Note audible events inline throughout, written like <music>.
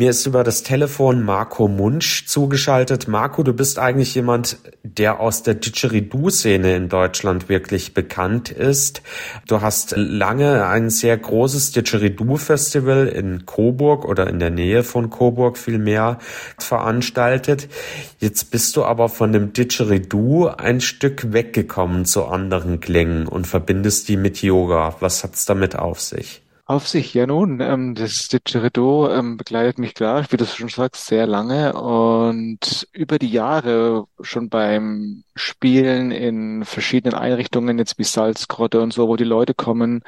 Mir ist über das Telefon Marco Munsch zugeschaltet. Marco, du bist eigentlich jemand, der aus der Didgeridoo-Szene in Deutschland wirklich bekannt ist. Du hast lange ein sehr großes Didgeridoo-Festival in Coburg oder in der Nähe von Coburg vielmehr veranstaltet. Jetzt bist du aber von dem Didgeridoo ein Stück weggekommen zu anderen Klängen und verbindest die mit Yoga. Was hat's damit auf sich? Auf sich, ja nun, ähm, das Didgeridoo ähm, begleitet mich klar, wie du schon sagst, sehr lange und über die Jahre schon beim Spielen in verschiedenen Einrichtungen, jetzt wie Salzgrotte und so, wo die Leute kommen,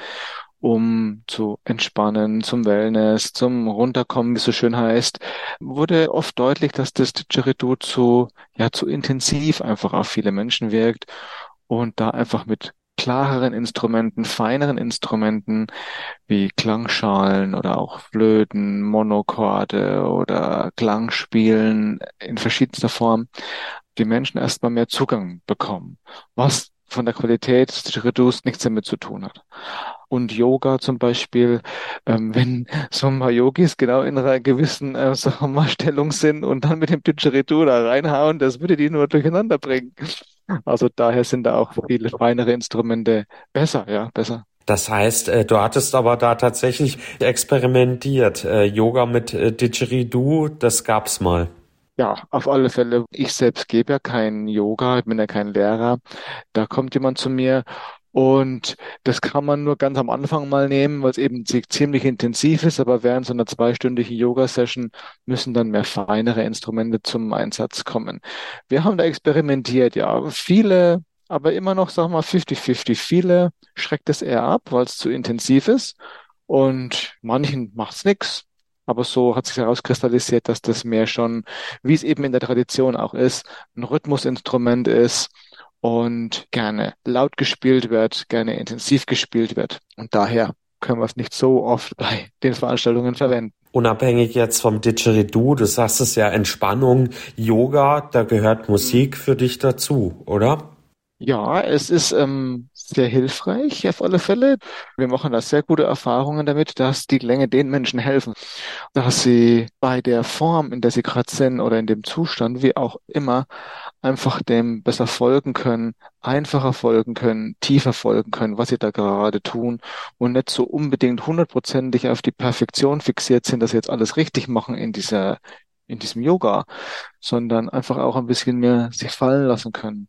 um zu entspannen, zum Wellness, zum Runterkommen, wie es so schön heißt, wurde oft deutlich, dass das Didgeridoo zu, ja, zu intensiv einfach auf viele Menschen wirkt und da einfach mit klareren Instrumenten, feineren Instrumenten wie Klangschalen oder auch Flöten, Monochorde oder Klangspielen in verschiedenster Form die Menschen erstmal mehr Zugang bekommen, was von der Qualität des Didgeridoos nichts damit zu tun hat. Und Yoga zum Beispiel, ähm, wenn so ein paar Yogis genau in einer gewissen äh, wir, Stellung sind und dann mit dem Didgeridoo da reinhauen, das würde die nur durcheinander bringen. Also daher sind da auch viele feinere Instrumente besser, ja, besser. Das heißt, äh, du hattest aber da tatsächlich experimentiert. Äh, Yoga mit äh, Didgeridoo, das gab's mal. Ja, auf alle Fälle. Ich selbst gebe ja kein Yoga, ich bin ja kein Lehrer. Da kommt jemand zu mir und das kann man nur ganz am Anfang mal nehmen, weil es eben ziemlich intensiv ist, aber während so einer zweistündigen Yoga-Session müssen dann mehr feinere Instrumente zum Einsatz kommen. Wir haben da experimentiert, ja. Viele, aber immer noch, sagen wir mal, 50-50. Viele schreckt es eher ab, weil es zu intensiv ist. Und manchen macht's nix. Aber so hat sich herauskristallisiert, dass das mehr schon, wie es eben in der Tradition auch ist, ein Rhythmusinstrument ist und gerne laut gespielt wird, gerne intensiv gespielt wird. Und daher können wir es nicht so oft bei den Veranstaltungen verwenden. Unabhängig jetzt vom Didgeridoo, du sagst es ja Entspannung, Yoga, da gehört Musik für dich dazu, oder? Ja, es ist ähm, sehr hilfreich auf alle Fälle. Wir machen da sehr gute Erfahrungen damit, dass die Länge den Menschen helfen, dass sie bei der Form, in der sie gerade sind oder in dem Zustand, wie auch immer, einfach dem besser folgen können, einfacher folgen können, tiefer folgen können, was sie da gerade tun und nicht so unbedingt hundertprozentig auf die Perfektion fixiert sind, dass sie jetzt alles richtig machen in dieser in diesem Yoga, sondern einfach auch ein bisschen mehr sich fallen lassen können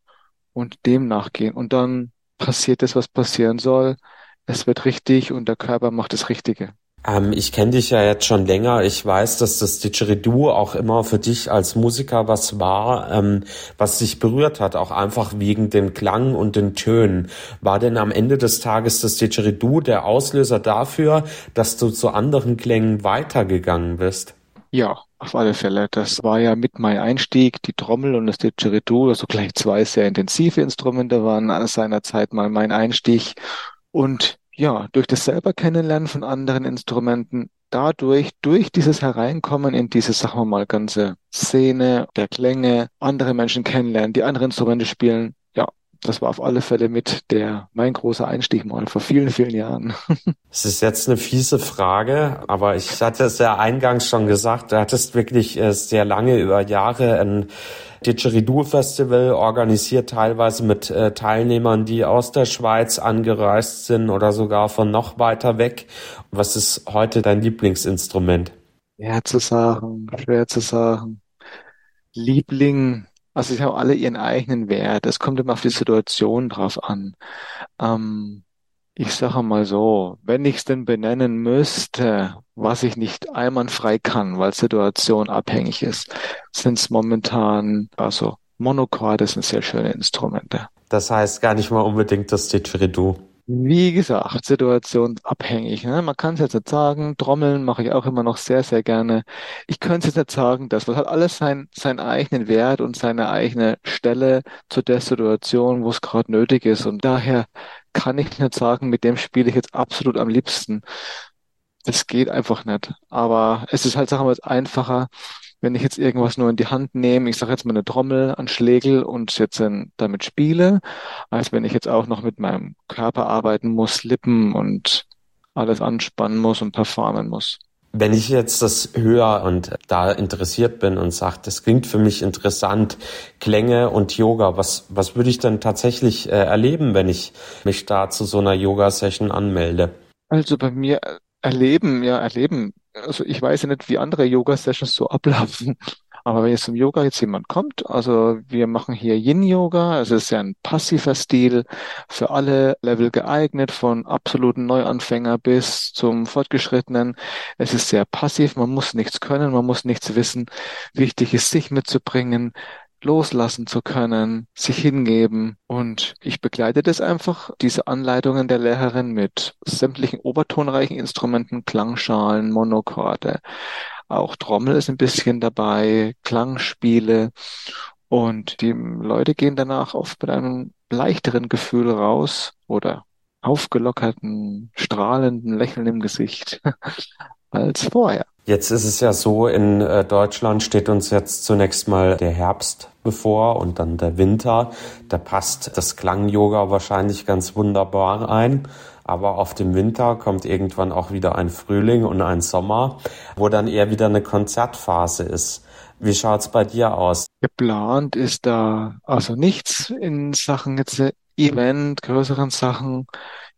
und dem nachgehen. Und dann passiert das, was passieren soll. Es wird richtig und der Körper macht das Richtige. Ähm, ich kenne dich ja jetzt schon länger. Ich weiß, dass das Didgeridoo auch immer für dich als Musiker was war, ähm, was dich berührt hat, auch einfach wegen dem Klang und den Tönen. War denn am Ende des Tages das Didgeridoo der Auslöser dafür, dass du zu anderen Klängen weitergegangen bist? Ja, auf alle Fälle. Das war ja mit mein Einstieg. Die Trommel und das Didgeridoo, also gleich zwei sehr intensive Instrumente waren seinerzeit mal mein Einstieg. Und ja, durch das selber Kennenlernen von anderen Instrumenten, dadurch, durch dieses Hereinkommen in diese, sagen wir mal, ganze Szene der Klänge, andere Menschen kennenlernen, die andere Instrumente spielen, das war auf alle Fälle mit der mein großer Einstieg mal vor vielen, vielen Jahren. <laughs> Es ist jetzt eine fiese Frage, aber ich hatte es ja eingangs schon gesagt, du hattest wirklich äh, sehr lange über Jahre ein Didgeridoo-Festival organisiert, teilweise mit äh, Teilnehmern, die aus der Schweiz angereist sind oder sogar von noch weiter weg. Was ist heute dein Lieblingsinstrument? Schwer zu sagen, schwer zu sagen. Liebling also sie haben alle ihren eigenen Wert. Es kommt immer auf die Situation drauf an. Ähm, ich sage mal so, wenn ich es denn benennen müsste, was ich nicht einwandfrei kann, weil Situation abhängig ist, sind es momentan, also Monochorde sind sehr schöne Instrumente. Das heißt gar nicht mal unbedingt das Didgeridoo. Wie gesagt, situationsabhängig. Ne? Man kann es jetzt nicht sagen. Trommeln mache ich auch immer noch sehr, sehr gerne. Ich könnte es jetzt nicht sagen, das hat alles sein, seinen eigenen Wert und seine eigene Stelle zu der Situation, wo es gerade nötig ist. Und daher kann ich nicht sagen, mit dem spiele ich jetzt absolut am liebsten. Das geht einfach nicht. Aber es ist halt, sagen wir mal, einfacher, wenn ich jetzt irgendwas nur in die Hand nehme, ich sage jetzt mal eine Trommel an Schlägel und jetzt damit spiele, als wenn ich jetzt auch noch mit meinem Körper arbeiten muss, Lippen und alles anspannen muss und performen muss. Wenn ich jetzt das höre und da interessiert bin und sage, das klingt für mich interessant, Klänge und Yoga, was, was würde ich denn tatsächlich äh, erleben, wenn ich mich da zu so einer Yoga-Session anmelde? Also bei mir erleben, ja, erleben. Also ich weiß ja nicht, wie andere Yoga-Sessions so ablaufen. <laughs> Aber wenn jetzt zum Yoga jetzt jemand kommt, also wir machen hier Yin-Yoga, es ist ja ein passiver Stil, für alle Level geeignet, von absoluten Neuanfänger bis zum Fortgeschrittenen. Es ist sehr passiv, man muss nichts können, man muss nichts wissen. Wichtig ist, sich mitzubringen, loslassen zu können, sich hingeben. Und ich begleite das einfach, diese Anleitungen der Lehrerin mit sämtlichen obertonreichen Instrumenten, Klangschalen, Monokorde. Auch Trommel ist ein bisschen dabei, Klangspiele. Und die Leute gehen danach oft mit einem leichteren Gefühl raus oder aufgelockerten, strahlenden Lächeln im Gesicht <laughs> als vorher. Jetzt ist es ja so, in äh, Deutschland steht uns jetzt zunächst mal der Herbst bevor und dann der Winter. Da passt das Klang-Yoga wahrscheinlich ganz wunderbar ein. Aber auf dem Winter kommt irgendwann auch wieder ein Frühling und ein Sommer, wo dann eher wieder eine Konzertphase ist. Wie schaut's bei dir aus? Geplant ist da also nichts in Sachen jetzt Event, größeren Sachen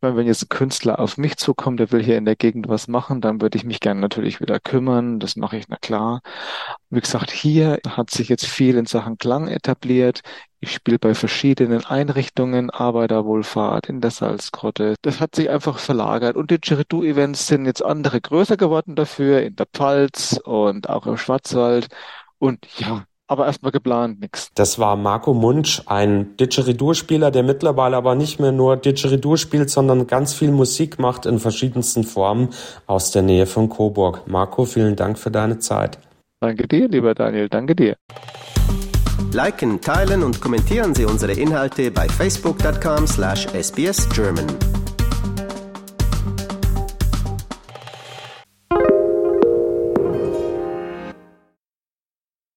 meine, wenn jetzt ein Künstler auf mich zukommt, der will hier in der Gegend was machen, dann würde ich mich gerne natürlich wieder kümmern. Das mache ich, na klar. Wie gesagt, hier hat sich jetzt viel in Sachen Klang etabliert. Ich spiele bei verschiedenen Einrichtungen, Arbeiterwohlfahrt in der Salzgrotte. Das hat sich einfach verlagert. Und die Didgeridoo-Events sind jetzt andere größer geworden dafür, in der Pfalz und auch im Schwarzwald. Und ja, aber erstmal geplant nichts. Das war Marco Munch, ein Didgeridoo-Spieler, der mittlerweile aber nicht mehr nur Didgeridoo spielt, sondern ganz viel Musik macht in verschiedensten Formen aus der Nähe von Coburg. Marco, vielen Dank für deine Zeit. Danke dir, lieber Daniel, danke dir. Liken, teilen und kommentieren Sie unsere Inhalte bei facebook.com/sbsgerman.